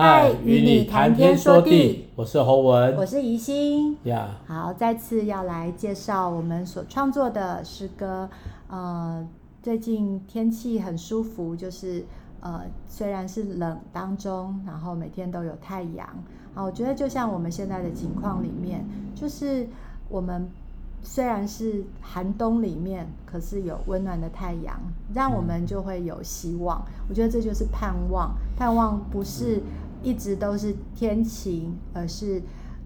嗨，与你谈天说地，我是侯文，我是宜心呀。Yeah. 好，再次要来介绍我们所创作的诗歌。呃，最近天气很舒服，就是呃，虽然是冷当中，然后每天都有太阳。啊，我觉得就像我们现在的情况里面，就是我们。虽然是寒冬里面，可是有温暖的太阳，让我们就会有希望。我觉得这就是盼望。盼望不是一直都是天晴，而是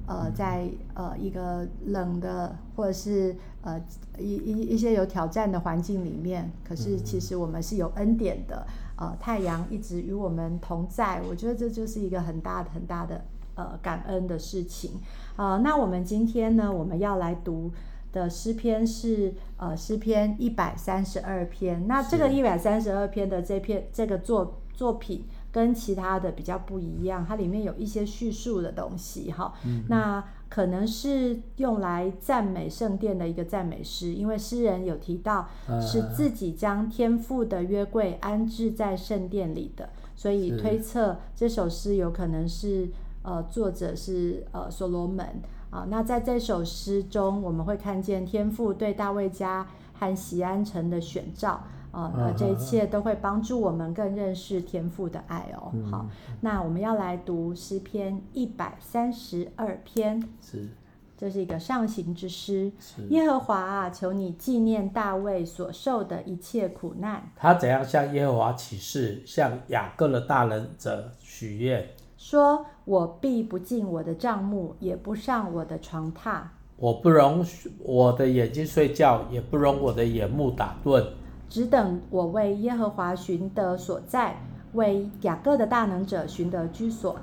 呃，在呃一个冷的或者是呃一一一些有挑战的环境里面，可是其实我们是有恩典的。呃，太阳一直与我们同在，我觉得这就是一个很大的很大的呃感恩的事情。啊、呃，那我们今天呢，我们要来读。的诗篇是呃诗篇一百三十二篇，那这个一百三十二篇的这篇这个作作品跟其他的比较不一样，它里面有一些叙述的东西哈，嗯、那可能是用来赞美圣殿的一个赞美诗，因为诗人有提到是自己将天父的约柜安置在圣殿里的，所以推测这首诗有可能是呃作者是呃所罗门。啊，那在这首诗中，我们会看见天父对大卫家和西安城的选召啊，那这一切都会帮助我们更认识天父的爱哦。嗯、好，那我们要来读诗篇一百三十二篇，是，这是一个上行之诗。是耶和华啊，求你纪念大卫所受的一切苦难。他怎样向耶和华起誓，向雅各的大能者许愿。说：“我必不进我的帐幕，也不上我的床榻。我不容我的眼睛睡觉，也不容我的眼目打盹。只等我为耶和华寻得所在，为雅各的大能者寻得居所。”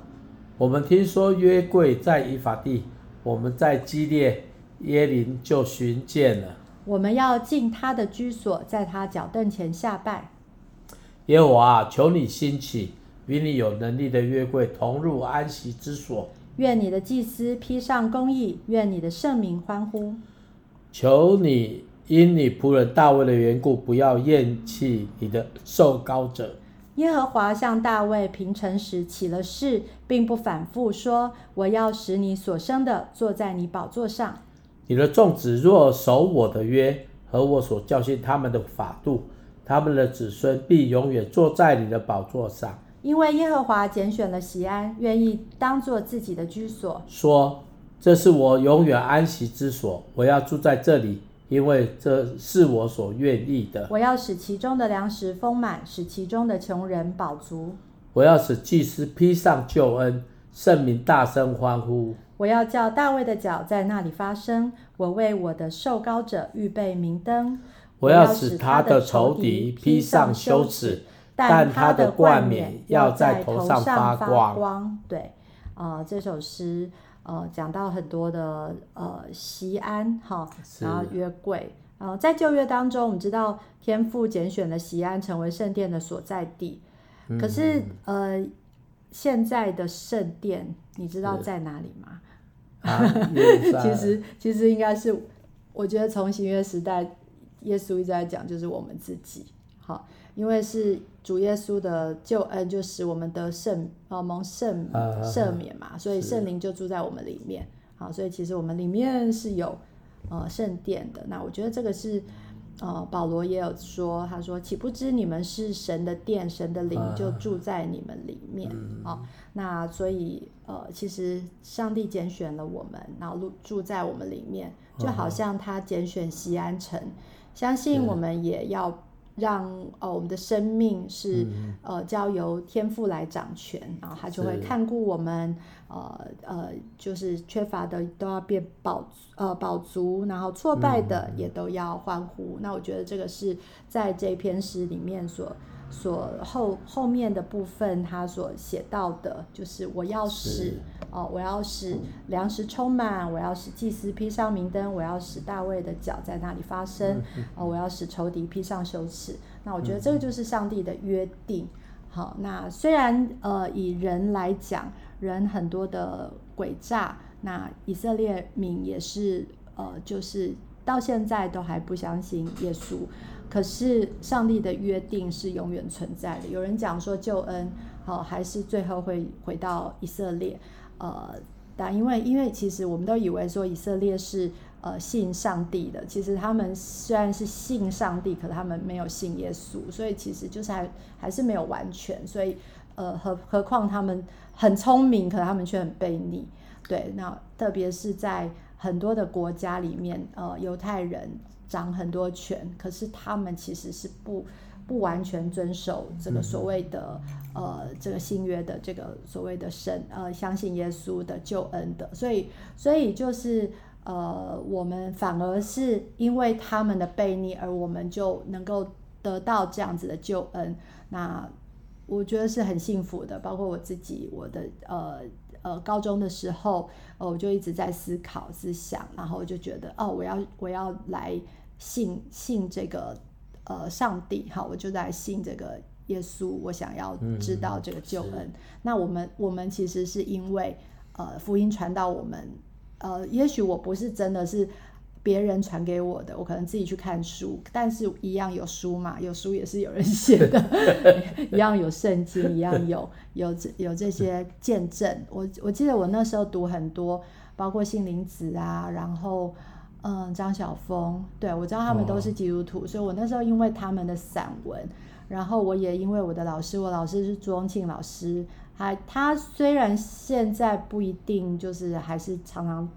我们听说约柜在以法地，我们在基列耶林就寻见了。我们要进他的居所，在他脚凳前下拜。耶和华，求你兴起。与你有能力的约柜同入安息之所。愿你的祭司披上公义，愿你的圣民欢呼。求你因你仆人大卫的缘故，不要厌弃你的受膏者。耶和华向大卫平城时起了誓，并不反复说：“我要使你所生的坐在你宝座上。”你的众子若守我的约和我所教训他们的法度，他们的子孙必永远坐在你的宝座上。因为耶和华拣选了西安，愿意当做自己的居所，说：“这是我永远安息之所，我要住在这里，因为这是我所愿意的。我要使其中的粮食丰满，使其中的穷人饱足。我要使祭司披上救恩，圣民大声欢呼。我要叫大卫的脚在那里发声，我为我的受膏者预备明灯。我要使他的仇敌披上羞耻。”但他的冠冕要在头上发光。光对，呃，这首诗呃讲到很多的呃西安哈，然后约柜，呃，在旧约当中，我们知道天父拣选了西安成为圣殿的所在地。可是呃，现在的圣殿你知道在哪里吗？啊、其实其实应该是，我觉得从新约时代，耶稣一直在讲，就是我们自己。好，因为是主耶稣的救恩，就使我们得圣呃蒙圣赦免嘛，所以圣灵就住在我们里面。好，所以其实我们里面是有呃圣殿的。那我觉得这个是呃保罗也有说，他说岂不知你们是神的殿，神的灵就住在你们里面啊。那所以呃其实上帝拣选了我们，然后住住在我们里面，就好像他拣选西安城，相信我们也要。让呃我们的生命是、嗯、呃交由天父来掌权，然后他就会看顾我们，呃呃就是缺乏的都要变饱呃饱足，然后挫败的也都要欢呼。嗯、那我觉得这个是在这篇诗里面所。所后后面的部分，他所写到的，就是我要使哦，我要使粮食充满，我要使祭司披上明灯，我要使大卫的脚在那里发声，哦，我要使仇敌披上羞耻。那我觉得这个就是上帝的约定。好，那虽然呃以人来讲，人很多的诡诈，那以色列民也是呃就是到现在都还不相信耶稣。可是上帝的约定是永远存在的。有人讲说救恩，好，还是最后会回到以色列？呃，但因为因为其实我们都以为说以色列是呃信上帝的，其实他们虽然是信上帝，可他们没有信耶稣，所以其实就是还还是没有完全。所以呃，何何况他们很聪明，可他们却很悖逆。对，那特别是在很多的国家里面，呃，犹太人掌很多权，可是他们其实是不不完全遵守这个所谓的、嗯、呃这个新约的这个所谓的神呃相信耶稣的救恩的，所以所以就是呃我们反而是因为他们的悖逆，而我们就能够得到这样子的救恩，那我觉得是很幸福的。包括我自己，我的呃。呃，高中的时候，呃，我就一直在思考、思想，然后就觉得，哦，我要我要来信信这个呃上帝，好，我就来信这个耶稣，我想要知道这个救恩。嗯，那我们我们其实是因为呃福音传到我们，呃，也许我不是真的是。别人传给我的，我可能自己去看书，但是一样有书嘛，有书也是有人写的，一样有圣经，一样有有这有这些见证。我我记得我那时候读很多，包括杏林子啊，然后嗯张晓峰，对，我知道他们都是基督徒，哦，所以我那时候因为他们的散文，然后我也因为我的老师，我老师是朱宗庆老师，他他虽然现在不一定就是还是常常。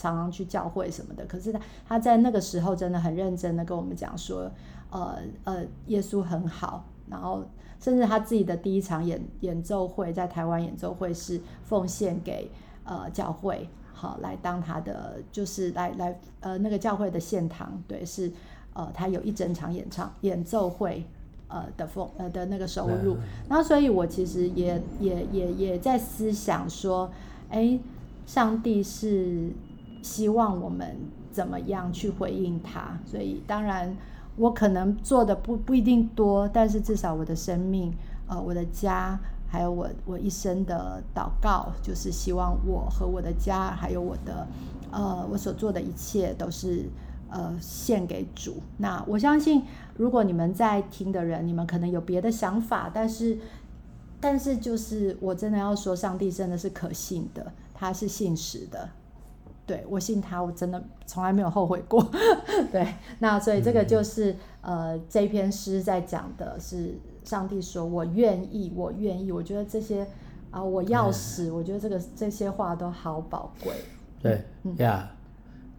常常去教会什么的，可是他他在那个时候真的很认真的跟我们讲说，呃呃，耶稣很好，然后甚至他自己的第一场演演奏会在台湾演奏会是奉献给呃教会，好来当他的就是来来呃那个教会的献堂，对，是呃他有一整场演唱演奏会呃的奉呃的那个收入，然后所以我其实也也也也在思想说，哎，上帝是。希望我们怎么样去回应他？所以当然，我可能做的不不一定多，但是至少我的生命，呃，我的家，还有我我一生的祷告，就是希望我和我的家，还有我的，呃，我所做的一切都是呃献给主。那我相信，如果你们在听的人，你们可能有别的想法，但是但是就是我真的要说，上帝真的是可信的，他是信实的。对，我信他，我真的从来没有后悔过。对，那所以这个就是、嗯、呃，这篇诗在讲的是上帝说：“我愿意，我愿意。”我觉得这些啊、呃，我要死、嗯，我觉得这个这些话都好宝贵。对，嗯呀，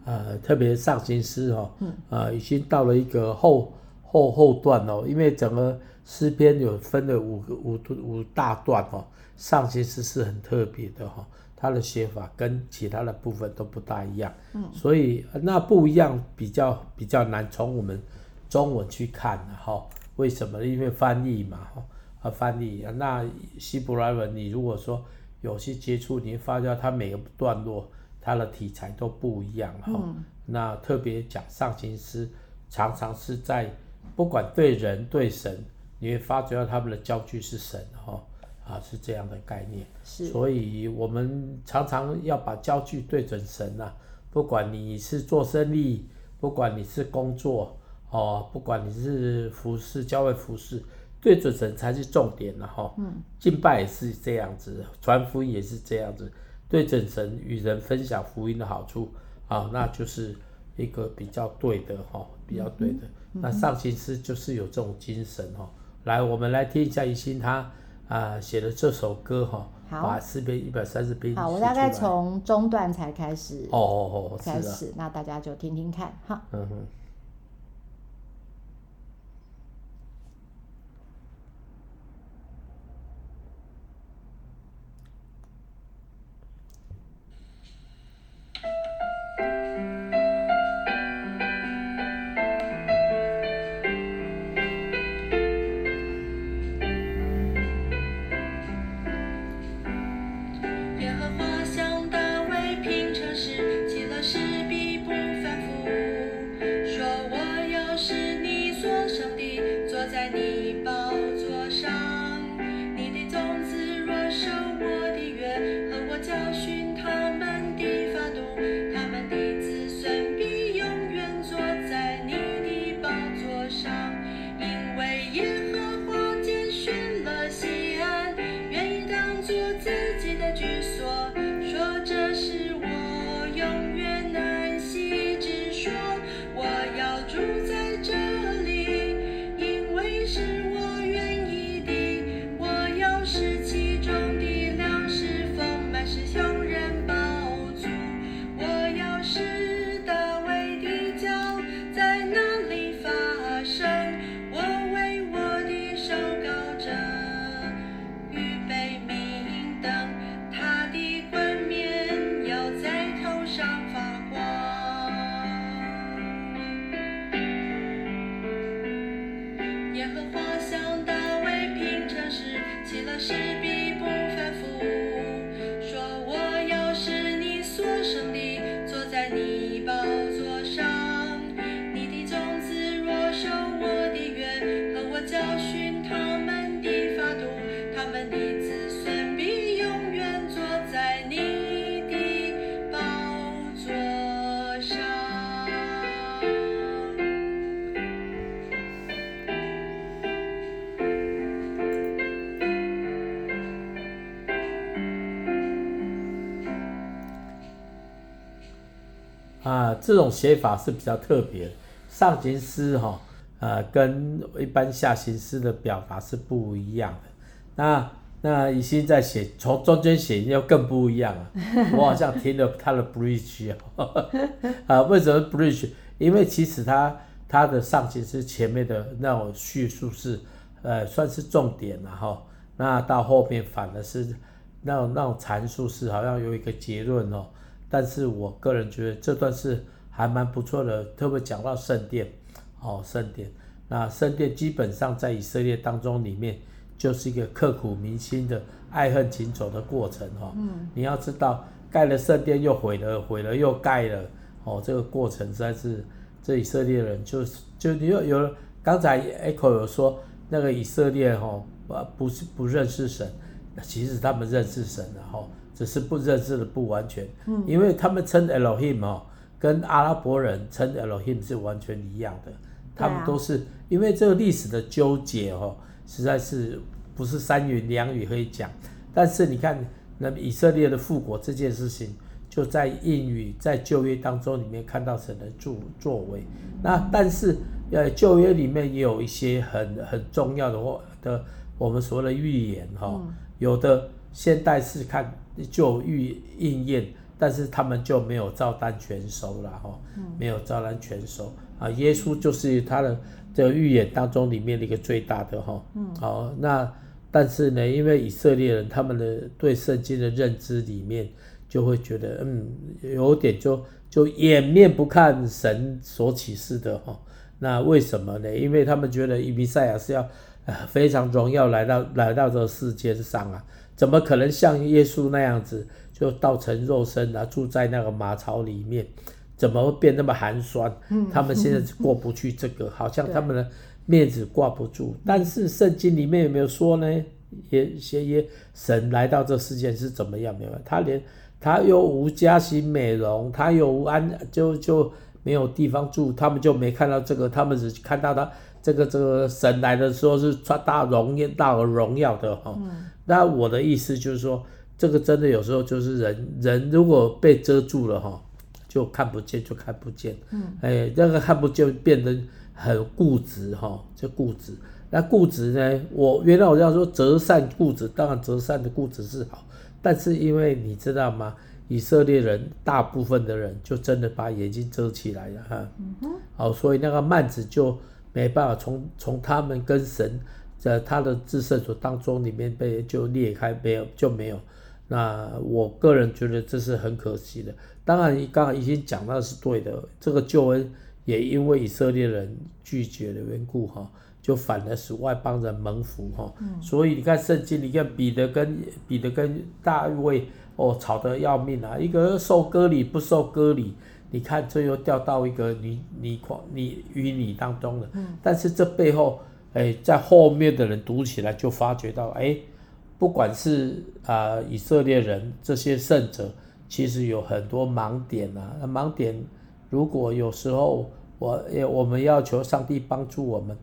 呃，特别上行诗哦，嗯，呃，已经到了一个后后后段哦，因为整个诗篇有分了五个五五大段哦，上行诗是很特别的哈、哦。它的写法跟其他的部分都不大一样，嗯，所以那不一样比较比较难从我们中文去看哈，为什么？因为翻译嘛，哈，啊翻译，那希伯来文你如果说有些接触，你会发现它每个段落它的题材都不一样哈、嗯，那特别讲上行诗，常常是在不管对人对神，你会发觉到他们的焦距是神哈。啊，是这样的概念，是，所以我们常常要把焦距对准神呐、啊。不管你是做生意，不管你是工作，哦，不管你是服侍教会服侍，对准神才是重点的、啊、哈。嗯，敬拜也是这样子，传福音也是这样子，对准神与人分享福音的好处啊，那就是一个比较对的哈，比较对的。嗯、那上行师就是有这种精神哈。来，我们来听一下一心他。啊，写了这首歌哈，把四篇一百三十篇。好，我大概从中段才开始。哦哦哦，开始，那大家就听听看哈。嗯哼。啊，这种写法是比较特别，上行诗哈，呃，跟一般下行诗的表达是不一样的。那那乙兴在写，从中间写又更不一样了。我好像听了他的 bridge 啊，为什么 bridge？因为其实他他的上行诗前面的那种叙述是，呃，算是重点然后，那到后面反而是那种那种阐述是好像有一个结论哦。但是我个人觉得这段是还蛮不错的，特别讲到圣殿，哦，圣殿，那圣殿基本上在以色列当中里面就是一个刻骨铭心的爱恨情仇的过程，哈、哦，嗯，你要知道盖了圣殿又毁了，毁了又盖了，哦，这个过程实在是这以色列人就是就你有有刚才 Echo 有说那个以色列哈，不是不认识神，其实他们认识神的哈。只是不认识的不完全，嗯，因为他们称 Elohim 哦，跟阿拉伯人称 Elohim 是完全一样的，他们都是因为这个历史的纠结哦，实在是不是三言两语可以讲。但是你看，那以色列的复国这件事情，就在应语在旧约当中里面看到神的作作为。那但是呃旧约里面也有一些很很重要的或的我们所谓的预言哈，有的现代是看。就预应验，但是他们就没有照单全收了哈，没有照单全收啊。耶稣就是他的这个预言当中里面的一个最大的哈，好，那但是呢，因为以色列人他们的对圣经的认知里面就会觉得，嗯，有点就就掩面不看神所启示的哈。那为什么呢？因为他们觉得以比赛亚是要非常荣耀来到来到这个世界上啊。怎么可能像耶稣那样子就道成肉身啊，住在那个马槽里面？怎么会变那么寒酸？嗯，他们现在是过不去这个，好像他们的面子挂不住。但是圣经里面有没有说呢？也些耶神来到这世界是怎么样？没有，他连他又无家型美容，他又无安，就就没有地方住，他们就没看到这个，他们只看到他这个这个神来的时候是穿大荣耀、大而荣耀的哈。嗯那我的意思就是说，这个真的有时候就是人，人如果被遮住了哈，就看不见，就看不见。嗯，哎，那个看不见变得很固执哈，就固执。那固执呢，我原来我要说择善固执，当然择善的固执是好，但是因为你知道吗？以色列人大部分的人就真的把眼睛遮起来了哈。好，所以那个幔子就没办法从从他们跟神。在他的至圣所当中里面被就裂开，没有就没有。那我个人觉得这是很可惜的。当然，刚刚已经讲到是对的。这个救恩也因为以色列人拒绝的缘故，哈，就反而使外邦人蒙福，哈。所以你看圣经，你看彼得跟彼得跟大卫哦吵得要命啊，一个受割礼不受割礼，你看这又掉到一个你你你淤泥当中了。但是这背后。哎，在后面的人读起来就发觉到，哎，不管是啊、呃、以色列人这些圣者，其实有很多盲点啊。那盲点，如果有时候我我们要求上帝帮助我们，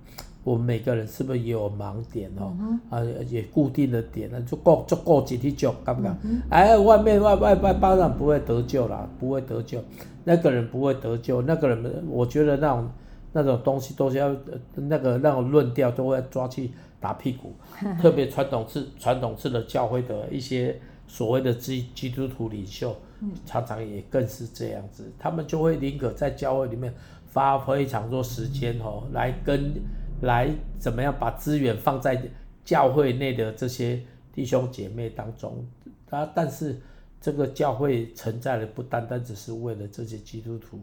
我们每个人是不是也有盲点哦？嗯、啊，也固定的点呢，就够就够几滴酒，刚刚哎，外面外外外邦人不会得救啦，不会得救，那个人不会得救，那个人，我觉得那种那种东西都是要那个那种论调都会抓去打屁股，特别传统式传统式的教会的一些所谓的基基督徒领袖，常常也更是这样子，他们就会宁可在教会里面花非常多时间哦，来跟。来怎么样把资源放在教会内的这些弟兄姐妹当中？啊，但是这个教会存在的不单单只是为了这些基督徒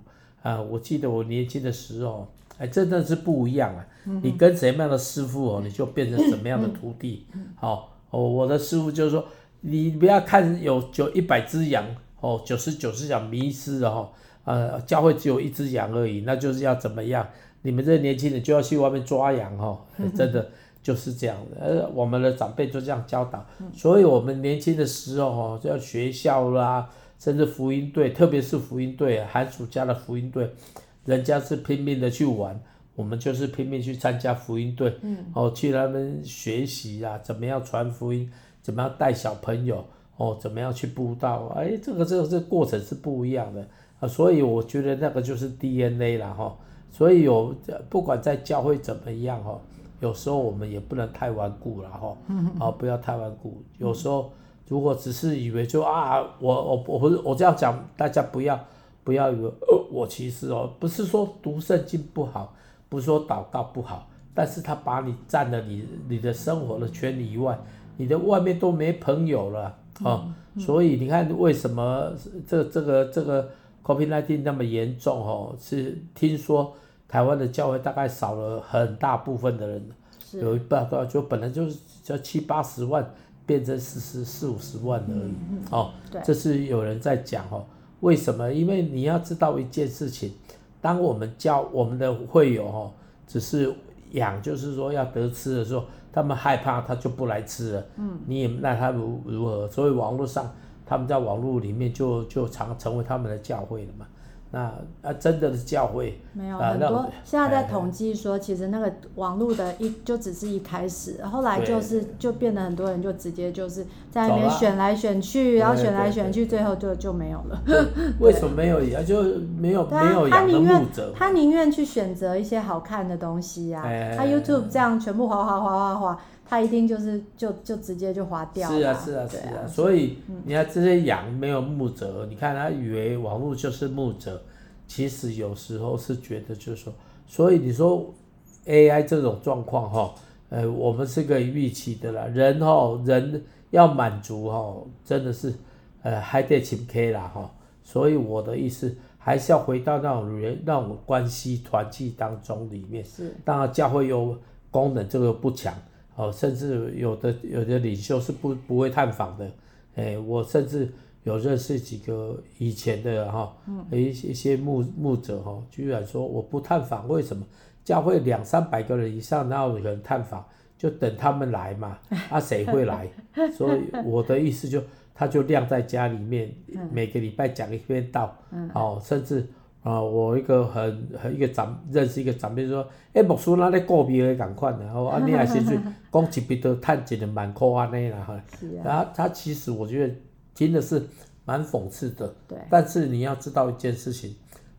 啊！我记得我年轻的时候，哎，真的是不一样啊！你跟什么样的师傅哦，你就变成什么样的徒弟。好，哦，我的师傅就是说，你不要看有九一百只羊哦，九十九只羊迷失了哈，呃，教会只有一只羊而已，那就是要怎么样？你们这些年轻人就要去外面抓羊哈，真的就是这样的。呃，我们的长辈就这样教导，所以我们年轻的时候哦，就要学校啦，甚至福音队，特别是福音队，寒暑假的福音队，人家是拼命的去玩，我们就是拼命去参加福音队，哦，去他们学习啊，怎么样传福音，怎么样带小朋友，哦，怎么样去布道，哎，这个这个这个过程是不一样的啊，所以我觉得那个就是 DNA 了哈。所以有不管在教会怎么样哈，有时候我们也不能太顽固了哈，啊 不要太顽固。有时候如果只是以为就啊我我我不是我这样讲，大家不要不要以为呃我歧视哦不是说读圣经不好，不是说祷告不好，但是他把你占了你你的生活的圈以外，你的外面都没朋友了啊，所以你看为什么这这个这个 COVID-19 那么严重哦？是听说。台湾的教会大概少了很大部分的人，有一半多就本来就是叫七八十万，变成四十四五十万而已。嗯、哦，这是有人在讲哦。为什么？因为你要知道一件事情，当我们教我们的会友哦，只是养，就是说要得吃的时候，他们害怕，他就不来吃了。嗯，你也那他如如何？所以网络上，他们在网络里面就就常成为他们的教会了嘛。那啊，真的是教会没有很多。现在在统计说，其实那个网络的一就只是一开始，后来就是就变得很多人就直接就是在那边选来选去，然后选来选去，最后就就没有了。为什么没有也？就没有没有养的牧者。他宁愿去选择一些好看的东西呀。他 YouTube 这样全部滑滑滑滑滑，他一定就是就就直接就划掉。是啊是啊是啊，所以你看这些羊没有牧者，你看他以为网络就是牧者。其实有时候是觉得就是说，所以你说 AI 这种状况哈，呃，我们是可以预期的啦。人哈，人要满足哈，真的是呃还得请 K 啦哈。所以我的意思还是要回到那种人那种关系团契当中里面。是。当然教会有功能这个不强哦，甚至有的有的领袖是不不会探访的。哎，我甚至。有认识几个以前的哈，一些一些牧牧者哈，居然说我不探访，为什么？教会两三百个人以上，哪有人探访？就等他们来嘛，啊，谁会来？所以我的意思就，他就晾在家里面，每个礼拜讲一篇道，哦，甚至啊，我一个很很一个长认识一个长辈说，哎，牧师那里个别的赶快的，然后啊，你也是去 讲一笔都赚几的万块安尼啦哈，然后他其实我觉得。真的是蛮讽刺的，对。但是你要知道一件事情，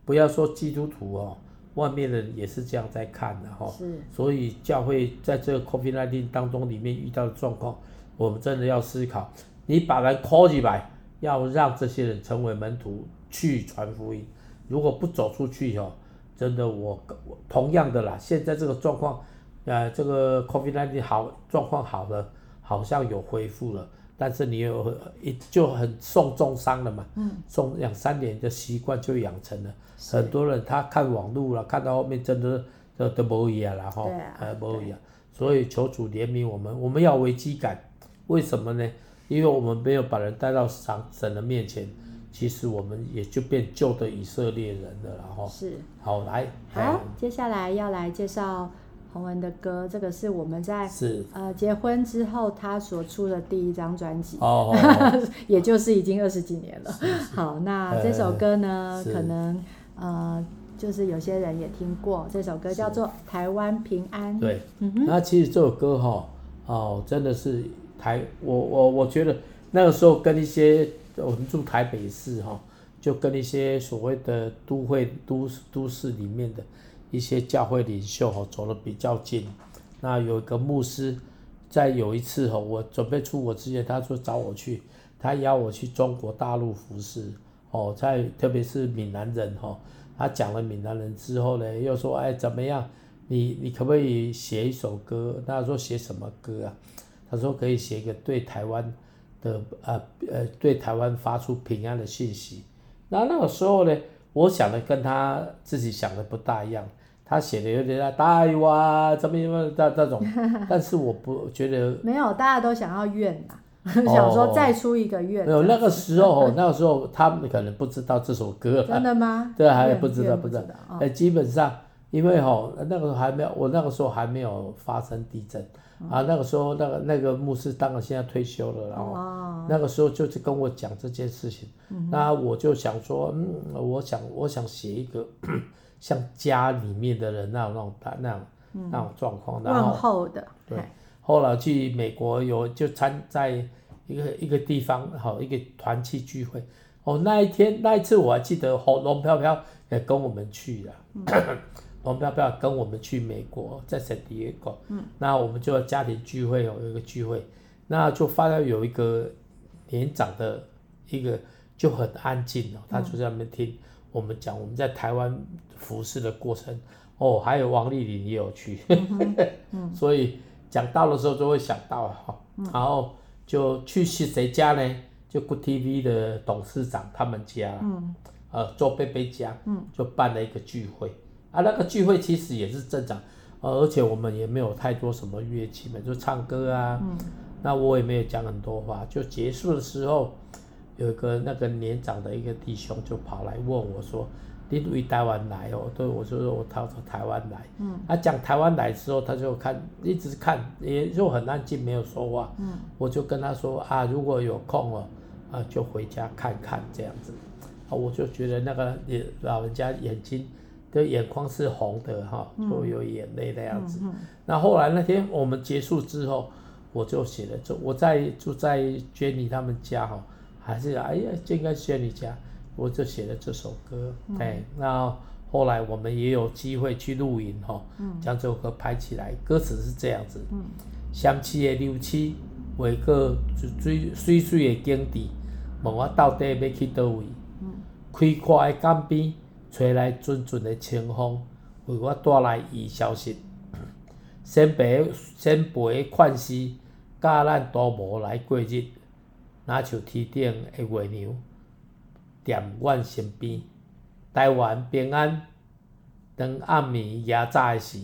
不要说基督徒哦，外面的人也是这样在看的哈。是。所以教会在这个 COVID-19 当中里面遇到的状况，我们真的要思考。你把人 call 起来，要让这些人成为门徒去传福音。如果不走出去哦，真的我同样的啦。现在这个状况，呃，这个 COVID-19 好状况好了，好像有恢复了。但是你有一就很受重伤了嘛，嗯，受两三年的习惯就养成了。很多人他看网络了，看到后面真的都都不一样了哈，呃不一样。所以求主怜悯我们，我们要危机感，为什么呢？因为我们没有把人带到神神的面前，其实我们也就变旧的以色列人了，然后是好来好，接下来要来介绍。洪文的歌，这个是我们在是呃结婚之后他所出的第一张专辑，哦，也就是已经二十几年了。好，那这首歌呢，呃可能呃就是有些人也听过这首歌，叫做《台湾平安》。对。那其实这首歌哈，哦，真的是台，我我我觉得那个时候跟一些我们住台北市哈，就跟一些所谓的都会都都市里面的一些教会领袖哈走得比较近。那有一个牧师，在有一次哈，我准备出国之前，他说找我去，他邀我去中国大陆服侍。哦，在特别是闽南人哈，他讲了闽南人之后呢，又说哎怎么样？你你可不可以写一首歌？他说写什么歌啊？他说可以写一个对台湾的呃呃对台湾发出平安的信息。那那个时候呢，我想的跟他自己想的不大一样。他写的有点大，台湾怎么样这这种，但是我不觉得 没有，大家都想要愿呐。想说再出一个月，没有那个时候，那个时候他们可能不知道这首歌。真的吗？对，还不知道，不知道。哎，基本上，因为哈，那个时候还没有，我那个时候还没有发生地震啊。那个时候，那个那个牧师当然现在退休了，然后那个时候就是跟我讲这件事情。那我就想说，嗯，我想我想写一个 像家里面的人那种那种那种那种状况，然后。对，后来去美国有就参在。一个一个地方，好一个团契聚会，哦，那一天那一次我还记得，哦，龙飘飘也跟我们去了，龙飘飘跟我们去美国，在圣地亚哥，嗯，那我们就家庭聚会哦，有一个聚会，那就发现有一个年长的一个就很安静哦，他就在那边听我们讲我们在台湾服侍的过程，哦，还有王丽玲也有去，嗯，所以讲到的时候就会想到哈，然后。就去是谁家呢？就 Good TV 的董事长他们家，嗯，呃，周贝贝家，嗯，就办了一个聚会，啊，那个聚会其实也是正常，呃，而且我们也没有太多什么乐器嘛，就唱歌啊，嗯，那我也没有讲很多话，就结束的时候，有一个那个年长的一个弟兄就跑来问我说。你从台湾来哦，对，我就说我逃从台湾来。嗯。他讲台湾来的时候，他就看，一直看，也就很安静，没有说话。嗯。我就跟他说啊，如果有空哦，啊，就回家看看这样子。啊，我就觉得那个也老人家眼睛的眼眶是红的哈，就有眼泪那样子。嗯。那后来那天我们结束之后，我就写了，就我在住在 Jenny 他们家哈，还是哎呀，就应该 Jenny 家。我就写了这首歌，哎、嗯，那后来我们也有机会去录影哈，将这首歌拍起来。歌词是这样子：香气的六七，画个水水水的景致，问我到底要去叨位？开阔的江边，吹来阵阵的清风，为我带来伊消息。先辈先辈的款式，教咱都无来过日，若像天顶的月亮。踮阮身边，台湾平安。当暗暝夜早的时，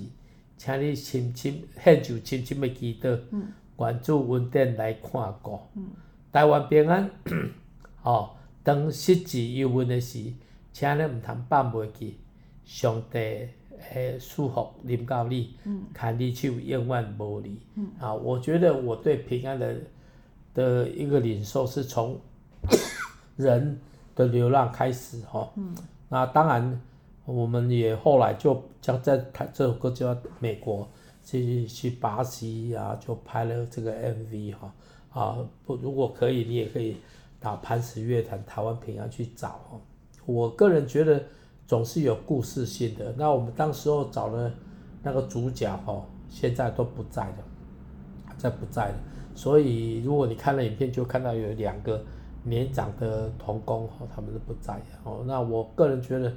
请你深深献上深深的祈祷，愿主恩典来看顾。嗯、台湾平安。哦，当失志忧闷的时，请你毋通放袂记，上帝诶祝福临到你，牵你手永远无离。啊，我觉得我对平安的的一个领受是从 人。的流浪开始哈，嗯、那当然，我们也后来就将在台这首歌叫美国去去巴西啊，就拍了这个 MV 哈啊不，如果可以，你也可以打磐石乐团台湾平安去找。我个人觉得总是有故事性的。那我们当时候找的那个主角哈，现在都不在了，在不在了。所以如果你看了影片，就看到有两个。年长的童工哦，他们都不在哦。那我个人觉得，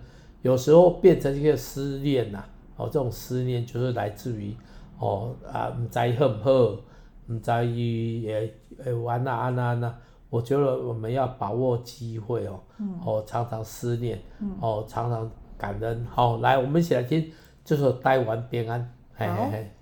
有时候变成一个思念呐，哦，这种思念就是来自于哦啊，唔知好唔好，唔在于诶诶玩啊安啊那。我觉得我们要把握机会哦，哦常常思念，哦常常感恩。好，来，我们一起来听这首《台湾平安》，嘿嘿嘿。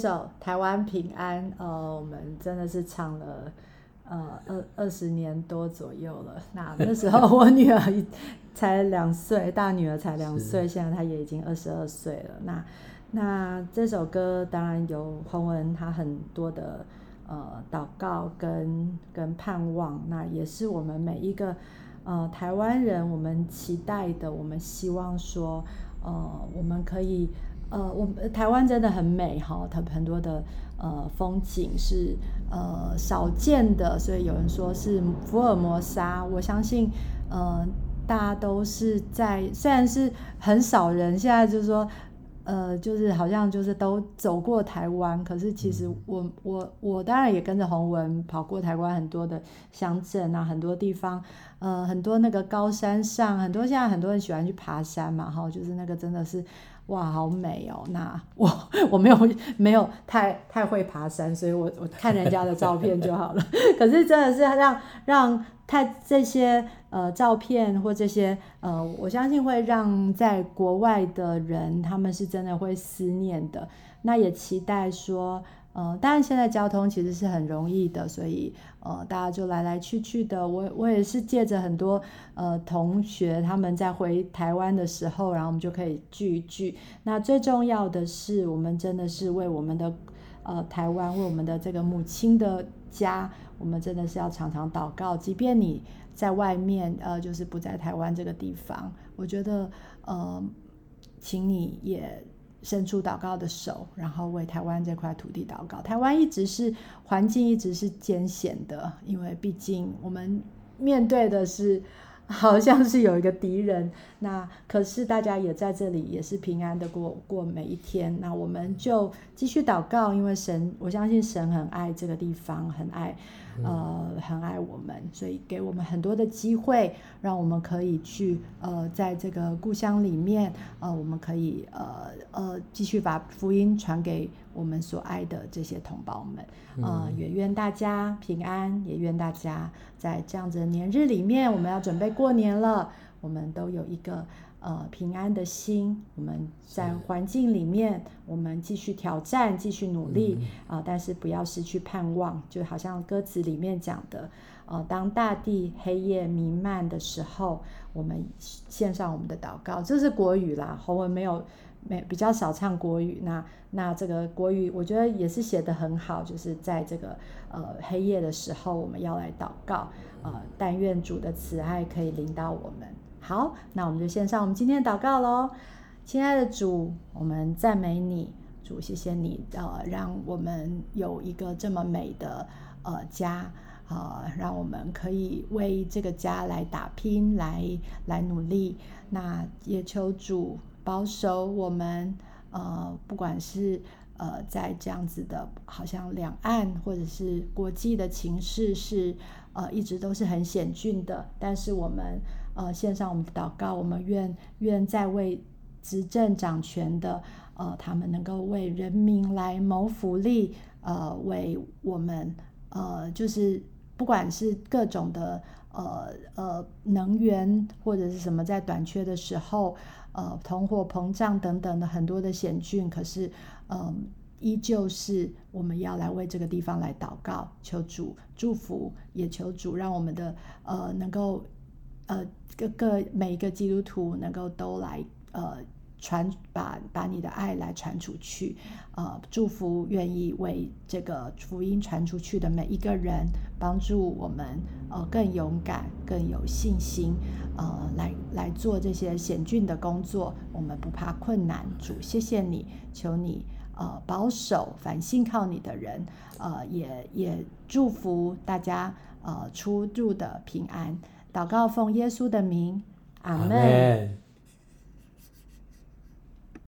首《台湾平安》，呃，我们真的是唱了，呃，二二十年多左右了。那那时候我女儿才两岁，大女儿才两岁，现在她也已经二十二岁了。那那这首歌当然有洪文他很多的呃祷告跟跟盼望，那也是我们每一个呃台湾人我们期待的，我们希望说，呃，我们可以。呃，我们台湾真的很美哈，它很多的呃风景是呃少见的，所以有人说是福尔摩沙。我相信，呃，大家都是在，虽然是很少人，现在就是说，呃，就是好像就是都走过台湾，可是其实我我我当然也跟着洪文跑过台湾很多的乡镇啊，很多地方，呃，很多那个高山上，很多现在很多人喜欢去爬山嘛，哈，就是那个真的是。哇，好美哦！那我 我没有没有太太会爬山，所以我我看人家的照片就好了。可是真的是让让太这些呃照片或这些呃，我相信会让在国外的人他们是真的会思念的。那也期待说。呃，当然现在交通其实是很容易的，所以呃，大家就来来去去的。我我也是借着很多呃同学他们在回台湾的时候，然后我们就可以聚一聚。那最重要的是，我们真的是为我们的呃台湾，为我们的这个母亲的家，我们真的是要常常祷告。即便你在外面，呃，就是不在台湾这个地方，我觉得呃，请你也。伸出祷告的手，然后为台湾这块土地祷告。台湾一直是环境一直是艰险的，因为毕竟我们面对的是 好像是有一个敌人。那可是大家也在这里也是平安的过过每一天。那我们就继续祷告，因为神，我相信神很爱这个地方，很爱。呃，很爱我们，所以给我们很多的机会，让我们可以去呃，在这个故乡里面，呃，我们可以呃呃继续把福音传给我们所爱的这些同胞们。呃，也愿大家平安，也愿大家在这样子的年日里面，我们要准备过年了，我们都有一个。呃，平安的心，我们在环境里面，我们继续挑战，继续努力啊、嗯呃！但是不要失去盼望，就好像歌词里面讲的，呃，当大地黑夜弥漫的时候，我们献上我们的祷告。这是国语啦，洪文没有没比较少唱国语。那那这个国语，我觉得也是写得很好，就是在这个呃黑夜的时候，我们要来祷告，呃，但愿主的慈爱可以临到我们。好，那我们就献上我们今天的祷告喽。亲爱的主，我们赞美你，主，谢谢你，呃，让我们有一个这么美的呃家，呃，让我们可以为这个家来打拼，来来努力。那也求主保守我们，呃，不管是呃在这样子的，好像两岸或者是国际的情势是呃一直都是很险峻的，但是我们。呃，献上我们的祷告，我们愿愿在为执政掌权的，呃，他们能够为人民来谋福利，呃，为我们，呃，就是不管是各种的，呃呃，能源或者是什么在短缺的时候，呃，通货膨胀等等的很多的险峻，可是，嗯、呃，依旧是我们要来为这个地方来祷告，求主祝福，也求主让我们的，呃，能够。呃，各个每一个基督徒能够都来呃传把把你的爱来传出去，呃，祝福愿意为这个福音传出去的每一个人，帮助我们呃更勇敢、更有信心，呃，来来做这些险峻的工作。我们不怕困难，主，谢谢你，求你呃保守凡信靠你的人，呃，也也祝福大家呃出入的平安。祷告奉耶稣的名，阿门。